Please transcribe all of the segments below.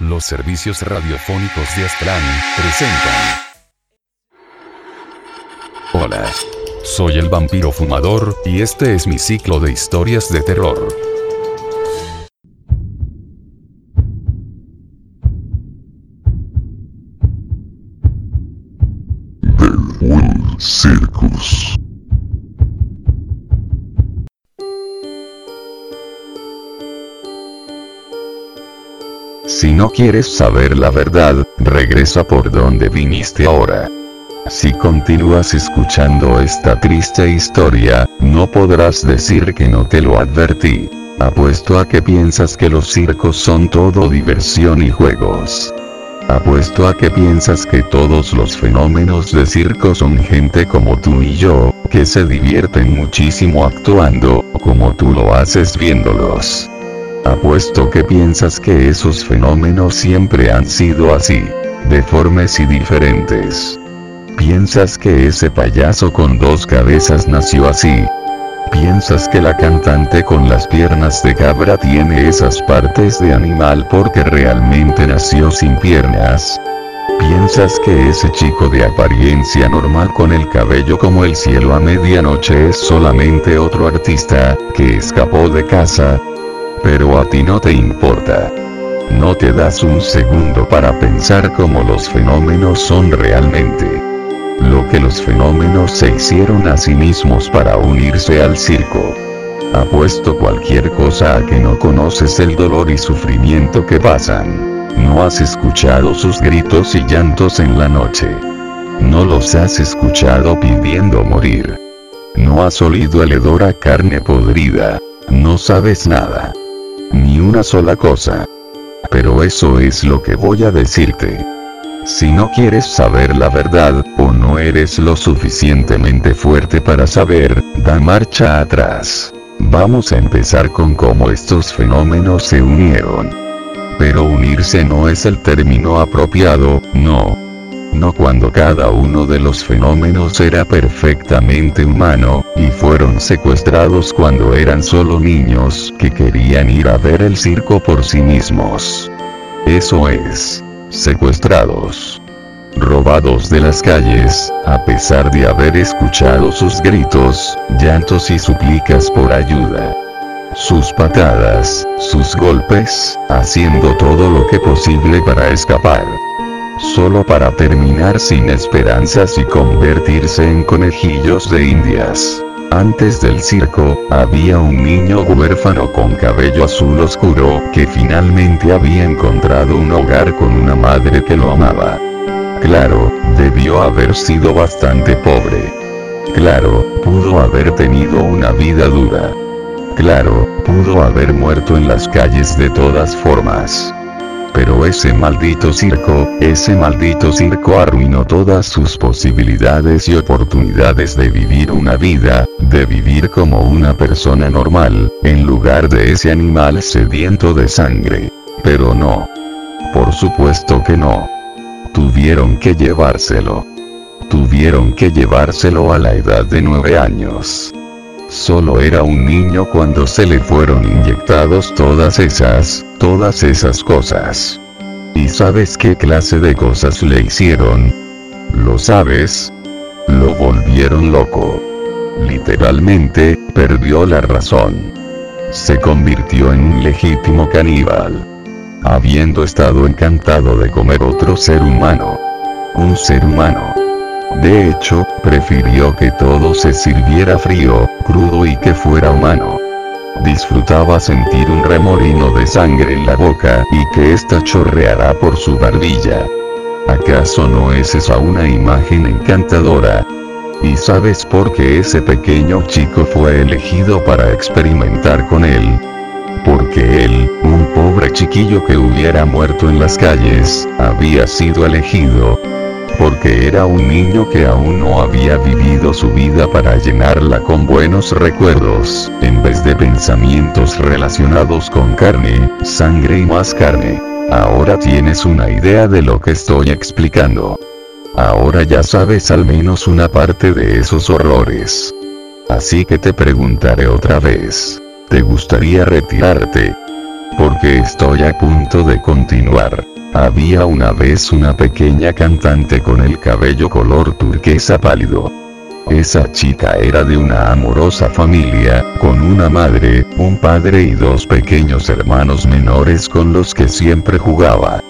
Los servicios radiofónicos de Aztlán presentan. Hola. Soy el vampiro fumador, y este es mi ciclo de historias de terror. Si no quieres saber la verdad, regresa por donde viniste ahora. Si continúas escuchando esta triste historia, no podrás decir que no te lo advertí. Apuesto a que piensas que los circos son todo diversión y juegos. Apuesto a que piensas que todos los fenómenos de circo son gente como tú y yo, que se divierten muchísimo actuando, como tú lo haces viéndolos. Apuesto que piensas que esos fenómenos siempre han sido así, deformes y diferentes. Piensas que ese payaso con dos cabezas nació así. Piensas que la cantante con las piernas de cabra tiene esas partes de animal porque realmente nació sin piernas. Piensas que ese chico de apariencia normal con el cabello como el cielo a medianoche es solamente otro artista, que escapó de casa, pero a ti no te importa. No te das un segundo para pensar cómo los fenómenos son realmente. Lo que los fenómenos se hicieron a sí mismos para unirse al circo. Apuesto cualquier cosa a que no conoces el dolor y sufrimiento que pasan. No has escuchado sus gritos y llantos en la noche. No los has escuchado pidiendo morir. No has olido el hedor a carne podrida. No sabes nada ni una sola cosa. Pero eso es lo que voy a decirte. Si no quieres saber la verdad, o no eres lo suficientemente fuerte para saber, da marcha atrás. Vamos a empezar con cómo estos fenómenos se unieron. Pero unirse no es el término apropiado, no no cuando cada uno de los fenómenos era perfectamente humano, y fueron secuestrados cuando eran solo niños que querían ir a ver el circo por sí mismos. Eso es, secuestrados. Robados de las calles, a pesar de haber escuchado sus gritos, llantos y súplicas por ayuda sus patadas, sus golpes, haciendo todo lo que posible para escapar solo para terminar sin esperanzas y convertirse en conejillos de indias. Antes del circo, había un niño huérfano con cabello azul oscuro que finalmente había encontrado un hogar con una madre que lo amaba. Claro, debió haber sido bastante pobre. Claro, pudo haber tenido una vida dura. Claro, pudo haber muerto en las calles de todas formas. Pero ese maldito circo, ese maldito circo arruinó todas sus posibilidades y oportunidades de vivir una vida, de vivir como una persona normal, en lugar de ese animal sediento de sangre. Pero no. Por supuesto que no. Tuvieron que llevárselo. Tuvieron que llevárselo a la edad de nueve años. Solo era un niño cuando se le fueron inyectados todas esas, todas esas cosas. ¿Y sabes qué clase de cosas le hicieron? ¿Lo sabes? Lo volvieron loco. Literalmente, perdió la razón. Se convirtió en un legítimo caníbal. Habiendo estado encantado de comer otro ser humano. Un ser humano. De hecho, prefirió que todo se sirviera frío, crudo y que fuera humano. Disfrutaba sentir un remolino de sangre en la boca y que ésta chorreara por su barbilla. ¿Acaso no es esa una imagen encantadora? ¿Y sabes por qué ese pequeño chico fue elegido para experimentar con él? Porque él, un pobre chiquillo que hubiera muerto en las calles, había sido elegido, porque era un niño que aún no había vivido su vida para llenarla con buenos recuerdos, en vez de pensamientos relacionados con carne, sangre y más carne. Ahora tienes una idea de lo que estoy explicando. Ahora ya sabes al menos una parte de esos horrores. Así que te preguntaré otra vez. ¿Te gustaría retirarte? porque estoy a punto de continuar. Había una vez una pequeña cantante con el cabello color turquesa pálido. Esa chica era de una amorosa familia, con una madre, un padre y dos pequeños hermanos menores con los que siempre jugaba.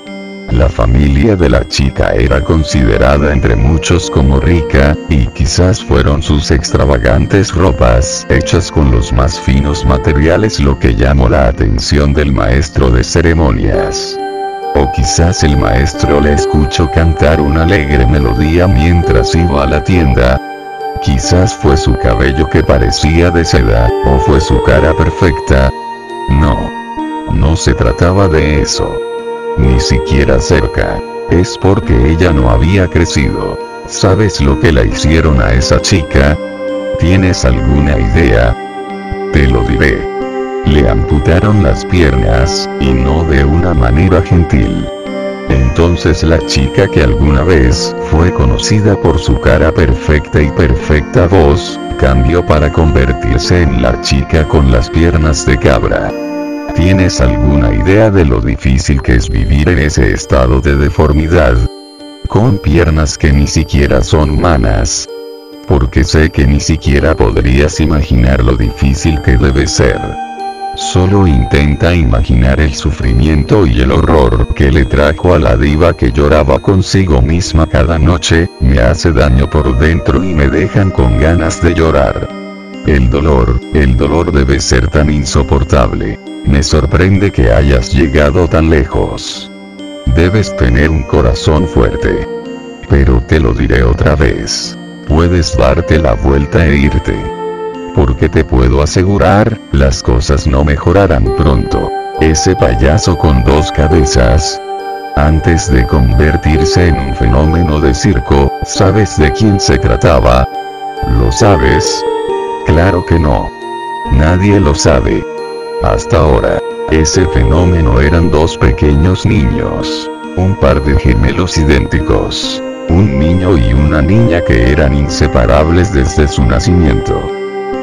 La familia de la chica era considerada entre muchos como rica, y quizás fueron sus extravagantes ropas, hechas con los más finos materiales lo que llamó la atención del maestro de ceremonias. O quizás el maestro le escuchó cantar una alegre melodía mientras iba a la tienda. Quizás fue su cabello que parecía de seda, o fue su cara perfecta. No. No se trataba de eso. Ni siquiera cerca. Es porque ella no había crecido. ¿Sabes lo que la hicieron a esa chica? ¿Tienes alguna idea? Te lo diré. Le amputaron las piernas, y no de una manera gentil. Entonces la chica que alguna vez fue conocida por su cara perfecta y perfecta voz, cambió para convertirse en la chica con las piernas de cabra. ¿Tienes alguna idea de lo difícil que es vivir en ese estado de deformidad? Con piernas que ni siquiera son humanas. Porque sé que ni siquiera podrías imaginar lo difícil que debe ser. Solo intenta imaginar el sufrimiento y el horror que le trajo a la diva que lloraba consigo misma cada noche, me hace daño por dentro y me dejan con ganas de llorar. El dolor, el dolor debe ser tan insoportable. Me sorprende que hayas llegado tan lejos. Debes tener un corazón fuerte. Pero te lo diré otra vez. Puedes darte la vuelta e irte. Porque te puedo asegurar, las cosas no mejorarán pronto. Ese payaso con dos cabezas. Antes de convertirse en un fenómeno de circo, ¿sabes de quién se trataba? ¿Lo sabes? Claro que no. Nadie lo sabe. Hasta ahora, ese fenómeno eran dos pequeños niños. Un par de gemelos idénticos. Un niño y una niña que eran inseparables desde su nacimiento.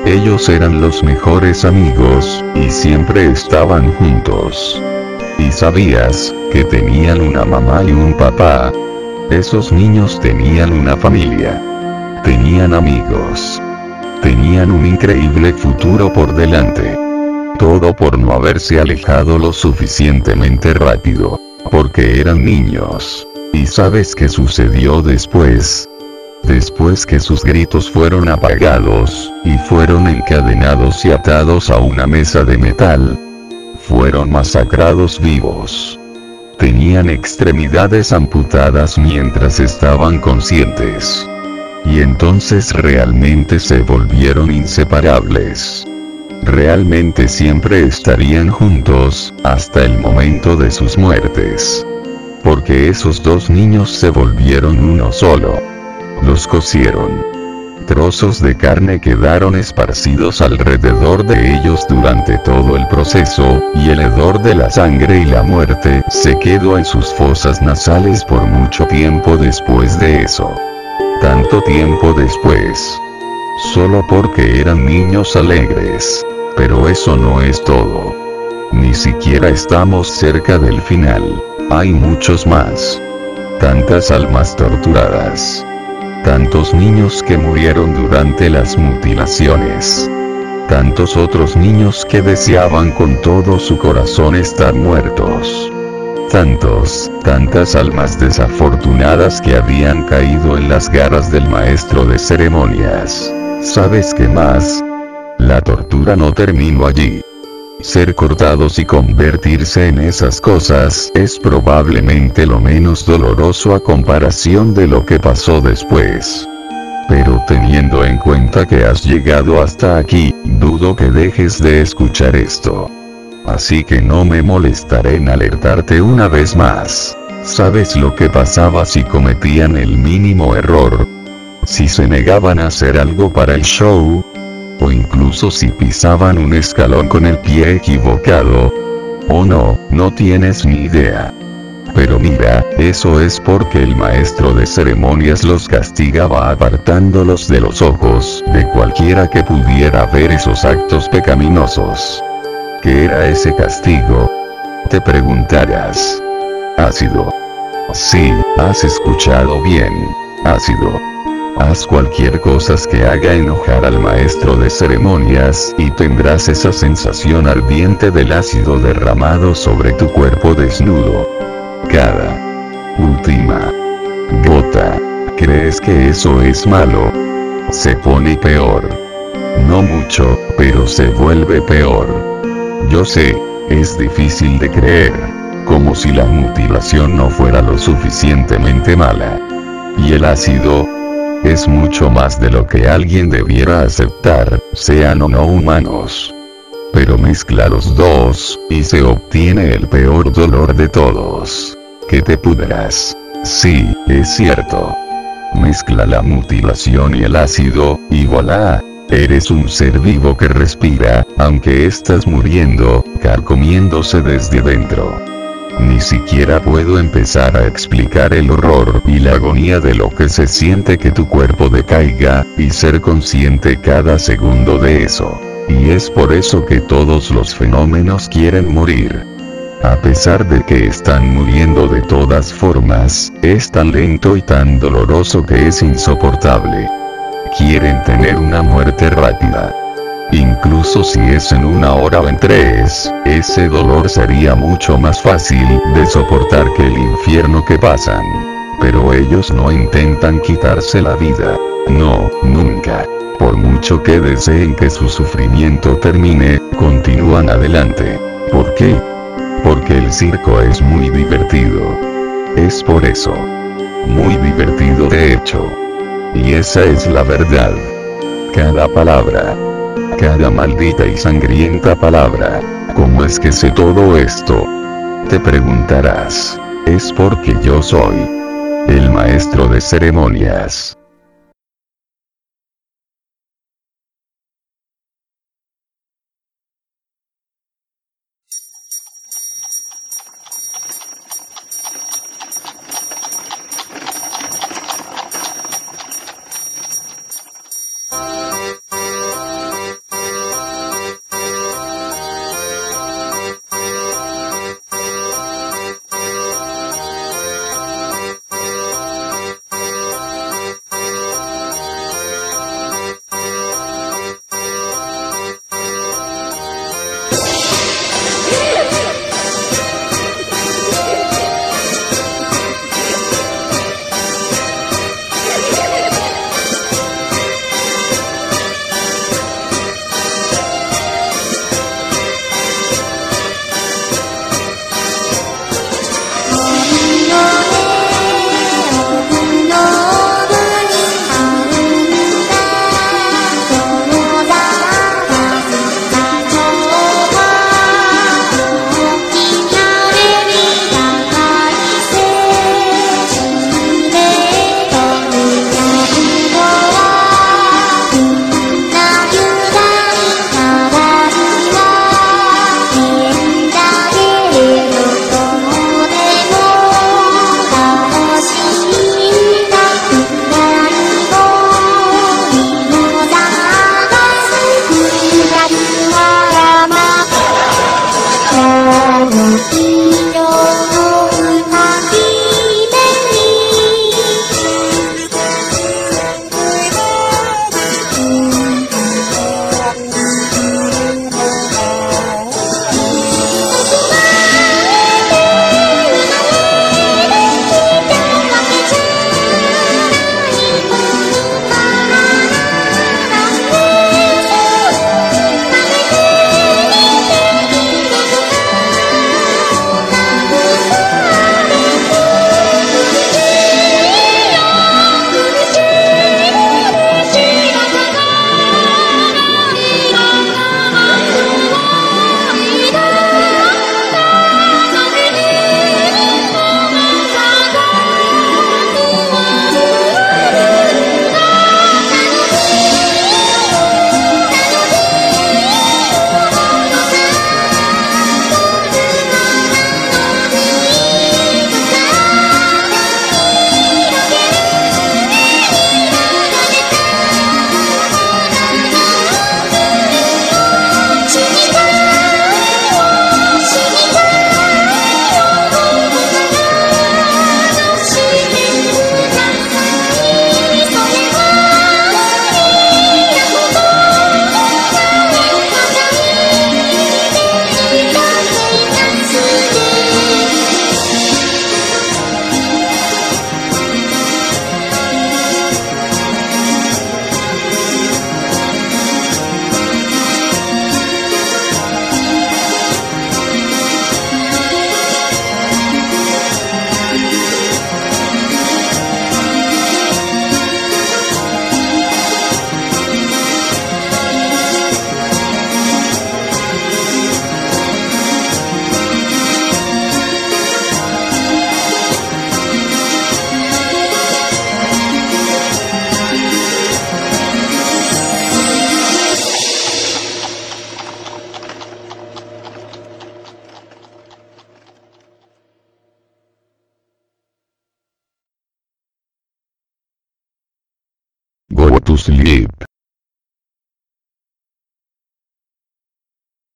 Ellos eran los mejores amigos, y siempre estaban juntos. ¿Y sabías, que tenían una mamá y un papá? Esos niños tenían una familia. Tenían amigos. Tenían un increíble futuro por delante. Todo por no haberse alejado lo suficientemente rápido. Porque eran niños. ¿Y sabes qué sucedió después? Después que sus gritos fueron apagados, y fueron encadenados y atados a una mesa de metal, fueron masacrados vivos. Tenían extremidades amputadas mientras estaban conscientes. Y entonces realmente se volvieron inseparables. Realmente siempre estarían juntos, hasta el momento de sus muertes. Porque esos dos niños se volvieron uno solo. Los cosieron. Trozos de carne quedaron esparcidos alrededor de ellos durante todo el proceso, y el hedor de la sangre y la muerte se quedó en sus fosas nasales por mucho tiempo después de eso. Tanto tiempo después. Solo porque eran niños alegres. Pero eso no es todo. Ni siquiera estamos cerca del final. Hay muchos más. Tantas almas torturadas. Tantos niños que murieron durante las mutilaciones. Tantos otros niños que deseaban con todo su corazón estar muertos. Tantos, tantas almas desafortunadas que habían caído en las garras del maestro de ceremonias. ¿Sabes qué más? La tortura no terminó allí. Ser cortados y convertirse en esas cosas es probablemente lo menos doloroso a comparación de lo que pasó después. Pero teniendo en cuenta que has llegado hasta aquí, dudo que dejes de escuchar esto. Así que no me molestaré en alertarte una vez más. ¿Sabes lo que pasaba si cometían el mínimo error? Si se negaban a hacer algo para el show, o incluso si pisaban un escalón con el pie equivocado. O no, no tienes ni idea. Pero mira, eso es porque el maestro de ceremonias los castigaba apartándolos de los ojos de cualquiera que pudiera ver esos actos pecaminosos. ¿Qué era ese castigo? Te preguntarás. Ácido. Sí, has escuchado bien. Ácido. Haz cualquier cosa que haga enojar al maestro de ceremonias y tendrás esa sensación ardiente del ácido derramado sobre tu cuerpo desnudo. Cada última gota. ¿Crees que eso es malo? Se pone peor. No mucho, pero se vuelve peor. Yo sé, es difícil de creer. Como si la mutilación no fuera lo suficientemente mala. Y el ácido, es mucho más de lo que alguien debiera aceptar, sean o no humanos. Pero mezcla los dos, y se obtiene el peor dolor de todos. Que te pudras. Sí, es cierto. Mezcla la mutilación y el ácido, y voilà. Eres un ser vivo que respira, aunque estás muriendo, carcomiéndose desde dentro. Ni siquiera puedo empezar a explicar el horror y la agonía de lo que se siente que tu cuerpo decaiga, y ser consciente cada segundo de eso. Y es por eso que todos los fenómenos quieren morir. A pesar de que están muriendo de todas formas, es tan lento y tan doloroso que es insoportable. Quieren tener una muerte rápida. Incluso si es en una hora o en tres, ese dolor sería mucho más fácil de soportar que el infierno que pasan. Pero ellos no intentan quitarse la vida. No, nunca. Por mucho que deseen que su sufrimiento termine, continúan adelante. ¿Por qué? Porque el circo es muy divertido. Es por eso. Muy divertido de hecho. Y esa es la verdad. Cada palabra, cada maldita y sangrienta palabra. ¿Cómo es que sé todo esto? Te preguntarás. Es porque yo soy el maestro de ceremonias.